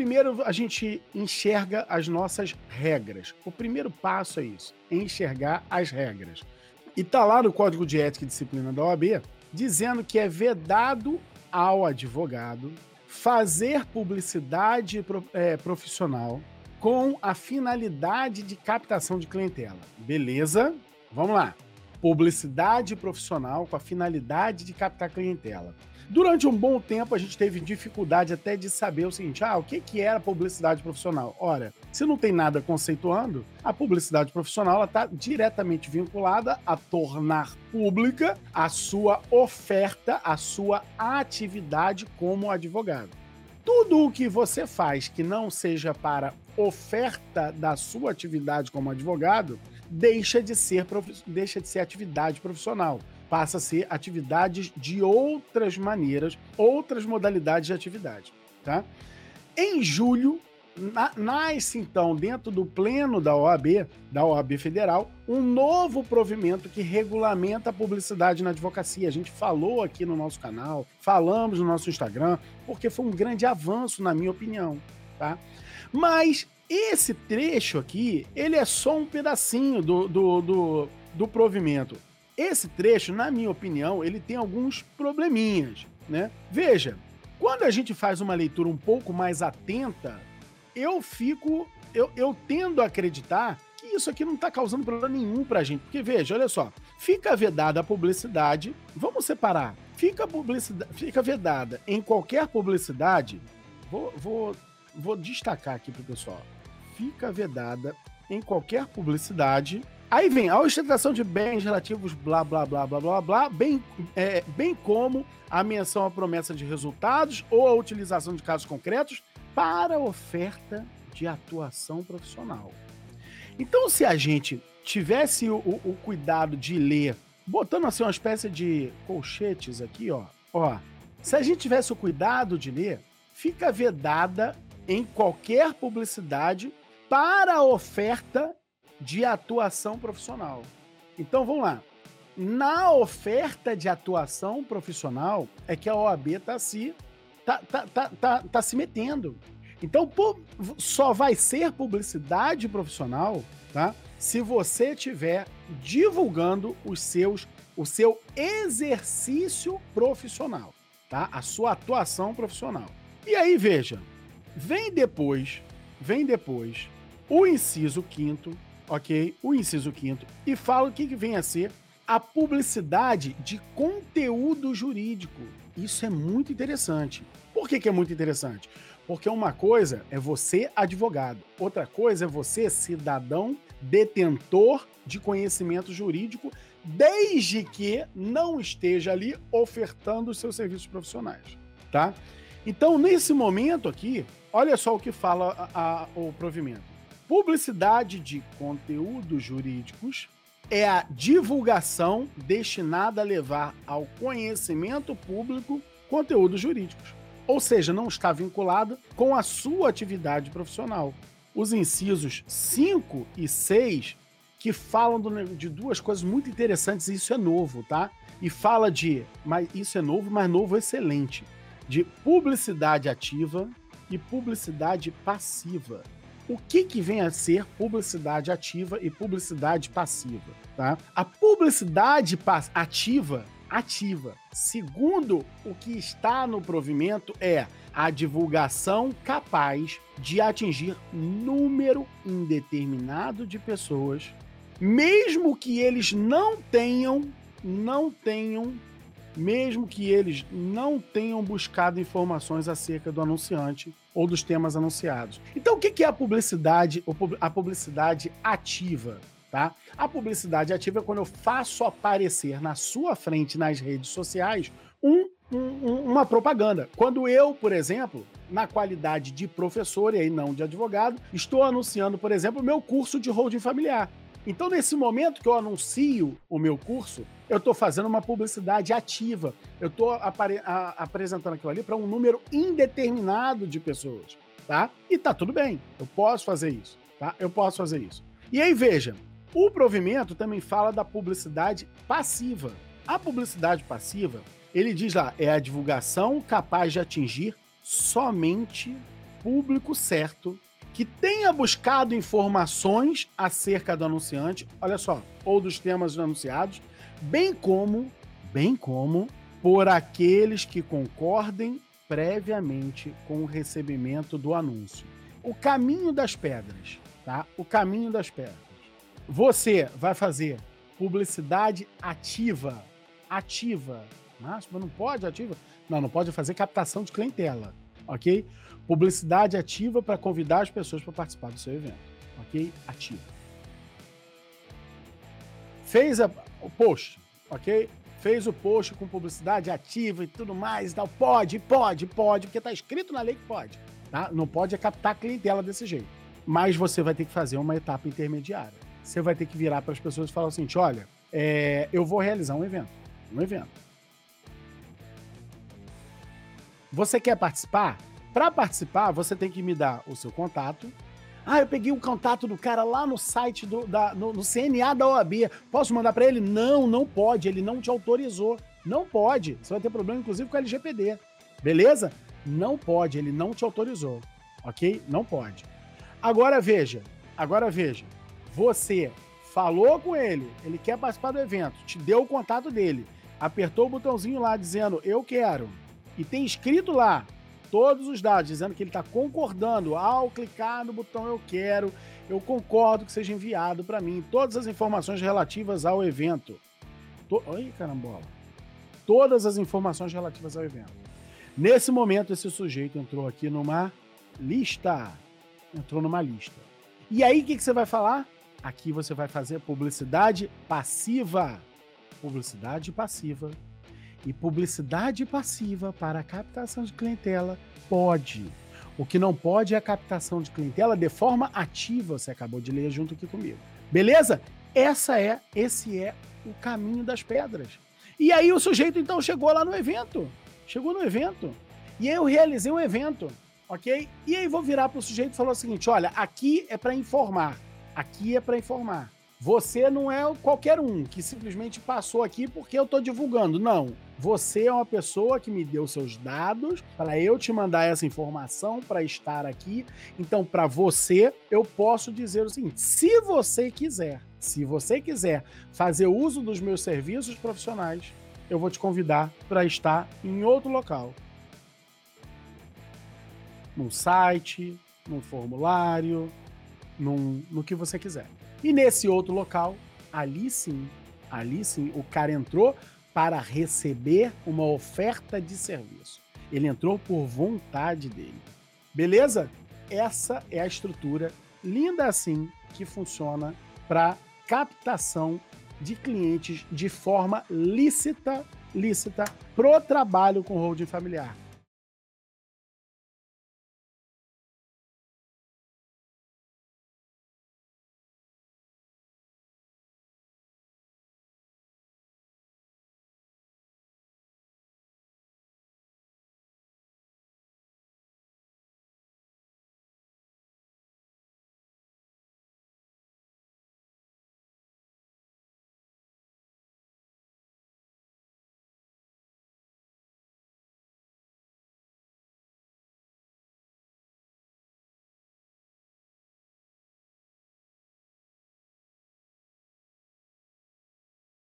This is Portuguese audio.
Primeiro, a gente enxerga as nossas regras. O primeiro passo é isso, é enxergar as regras. E tá lá no Código de Ética e Disciplina da OAB dizendo que é vedado ao advogado fazer publicidade é, profissional com a finalidade de captação de clientela. Beleza? Vamos lá. Publicidade profissional com a finalidade de captar clientela. Durante um bom tempo, a gente teve dificuldade até de saber o seguinte: ah, o que, que era publicidade profissional? Ora, se não tem nada conceituando, a publicidade profissional está diretamente vinculada a tornar pública a sua oferta, a sua atividade como advogado. Tudo o que você faz que não seja para oferta da sua atividade como advogado deixa de ser, deixa de ser atividade profissional passa a ser atividades de outras maneiras, outras modalidades de atividade. Tá? Em julho, na, nasce então, dentro do pleno da OAB, da OAB Federal, um novo provimento que regulamenta a publicidade na advocacia. A gente falou aqui no nosso canal, falamos no nosso Instagram, porque foi um grande avanço, na minha opinião. Tá? Mas esse trecho aqui, ele é só um pedacinho do, do, do, do provimento. Esse trecho, na minha opinião, ele tem alguns probleminhas, né? Veja, quando a gente faz uma leitura um pouco mais atenta, eu fico, eu, eu tendo a acreditar que isso aqui não está causando problema nenhum para a gente. Porque veja, olha só, fica vedada a publicidade, vamos separar, fica, publicidade, fica vedada em qualquer publicidade, vou, vou, vou destacar aqui para o pessoal, fica vedada em qualquer publicidade Aí vem a ostentação de bens relativos, blá, blá, blá, blá, blá, blá, bem, é, bem como a menção à promessa de resultados ou a utilização de casos concretos para oferta de atuação profissional. Então, se a gente tivesse o, o, o cuidado de ler, botando assim uma espécie de colchetes aqui, ó, ó, se a gente tivesse o cuidado de ler, fica vedada em qualquer publicidade para oferta de atuação profissional. Então vamos lá. Na oferta de atuação profissional é que a OAB está se, tá, tá, tá, tá, tá se metendo. Então só vai ser publicidade profissional tá? se você estiver divulgando os seus, o seu exercício profissional, tá? a sua atuação profissional. E aí, veja, vem depois, vem depois o inciso quinto ok? O inciso quinto. E fala o que, que vem a ser a publicidade de conteúdo jurídico. Isso é muito interessante. Por que, que é muito interessante? Porque uma coisa é você advogado, outra coisa é você cidadão detentor de conhecimento jurídico, desde que não esteja ali ofertando os seus serviços profissionais, tá? Então, nesse momento aqui, olha só o que fala a, a, o provimento. Publicidade de conteúdos jurídicos é a divulgação destinada a levar ao conhecimento público conteúdos jurídicos. Ou seja, não está vinculada com a sua atividade profissional. Os incisos 5 e 6 que falam de duas coisas muito interessantes, e isso é novo, tá? E fala de, mas isso é novo, mas novo excelente, de publicidade ativa e publicidade passiva o que, que vem a ser publicidade ativa e publicidade passiva, tá? A publicidade ativa, ativa, segundo o que está no provimento, é a divulgação capaz de atingir número indeterminado de pessoas, mesmo que eles não tenham, não tenham mesmo que eles não tenham buscado informações acerca do anunciante ou dos temas anunciados. Então, o que é a publicidade, a publicidade ativa? Tá? A publicidade ativa é quando eu faço aparecer na sua frente nas redes sociais um, um, uma propaganda. Quando eu, por exemplo, na qualidade de professor e aí não de advogado, estou anunciando, por exemplo, meu curso de holding familiar. Então, nesse momento que eu anuncio o meu curso, eu estou fazendo uma publicidade ativa. Eu estou apresentando aquilo ali para um número indeterminado de pessoas, tá? E tá tudo bem. Eu posso fazer isso, tá? Eu posso fazer isso. E aí, veja, o provimento também fala da publicidade passiva. A publicidade passiva, ele diz lá, é a divulgação capaz de atingir somente público certo, que tenha buscado informações acerca do anunciante, olha só, ou dos temas anunciados, bem como, bem como por aqueles que concordem previamente com o recebimento do anúncio. O caminho das pedras, tá? O caminho das pedras. Você vai fazer publicidade ativa, ativa, mas não pode ativa? Não, não pode fazer captação de clientela, ok? Publicidade ativa para convidar as pessoas para participar do seu evento, ok? Ativa. Fez a, o post, ok? Fez o post com publicidade ativa e tudo mais e tal. Pode, pode, pode, porque está escrito na lei que pode. Tá? Não pode é captar clientela desse jeito. Mas você vai ter que fazer uma etapa intermediária. Você vai ter que virar para as pessoas e falar seguinte: olha, é, eu vou realizar um evento. Um evento. Você quer participar? Para participar, você tem que me dar o seu contato. Ah, eu peguei o contato do cara lá no site do da, no, no CNA da OAB. Posso mandar para ele? Não, não pode. Ele não te autorizou. Não pode. Você vai ter problema, inclusive, com o LGPD. Beleza? Não pode. Ele não te autorizou. Ok? Não pode. Agora veja. Agora veja. Você falou com ele. Ele quer participar do evento. Te deu o contato dele. Apertou o botãozinho lá dizendo eu quero e tem escrito lá todos os dados, dizendo que ele está concordando ao clicar no botão eu quero, eu concordo que seja enviado para mim todas as informações relativas ao evento. To... Carambola. Todas as informações relativas ao evento. Nesse momento, esse sujeito entrou aqui numa lista. Entrou numa lista. E aí, o que, que você vai falar? Aqui você vai fazer publicidade passiva. Publicidade passiva e publicidade passiva para a captação de clientela pode. O que não pode é a captação de clientela de forma ativa, você acabou de ler junto aqui comigo. Beleza? Essa é, esse é o caminho das pedras. E aí o sujeito então chegou lá no evento. Chegou no evento. E aí eu realizei um evento, OK? E aí vou virar para o sujeito e falar o seguinte: "Olha, aqui é para informar. Aqui é para informar. Você não é qualquer um que simplesmente passou aqui porque eu estou divulgando. Não. Você é uma pessoa que me deu seus dados para eu te mandar essa informação para estar aqui. Então, para você, eu posso dizer o seguinte: se você quiser, se você quiser fazer uso dos meus serviços profissionais, eu vou te convidar para estar em outro local. Num site, num formulário, num, no que você quiser. E nesse outro local, ali sim, ali sim, o cara entrou para receber uma oferta de serviço. Ele entrou por vontade dele. Beleza? Essa é a estrutura linda assim que funciona para captação de clientes de forma lícita, lícita pro trabalho com holding familiar.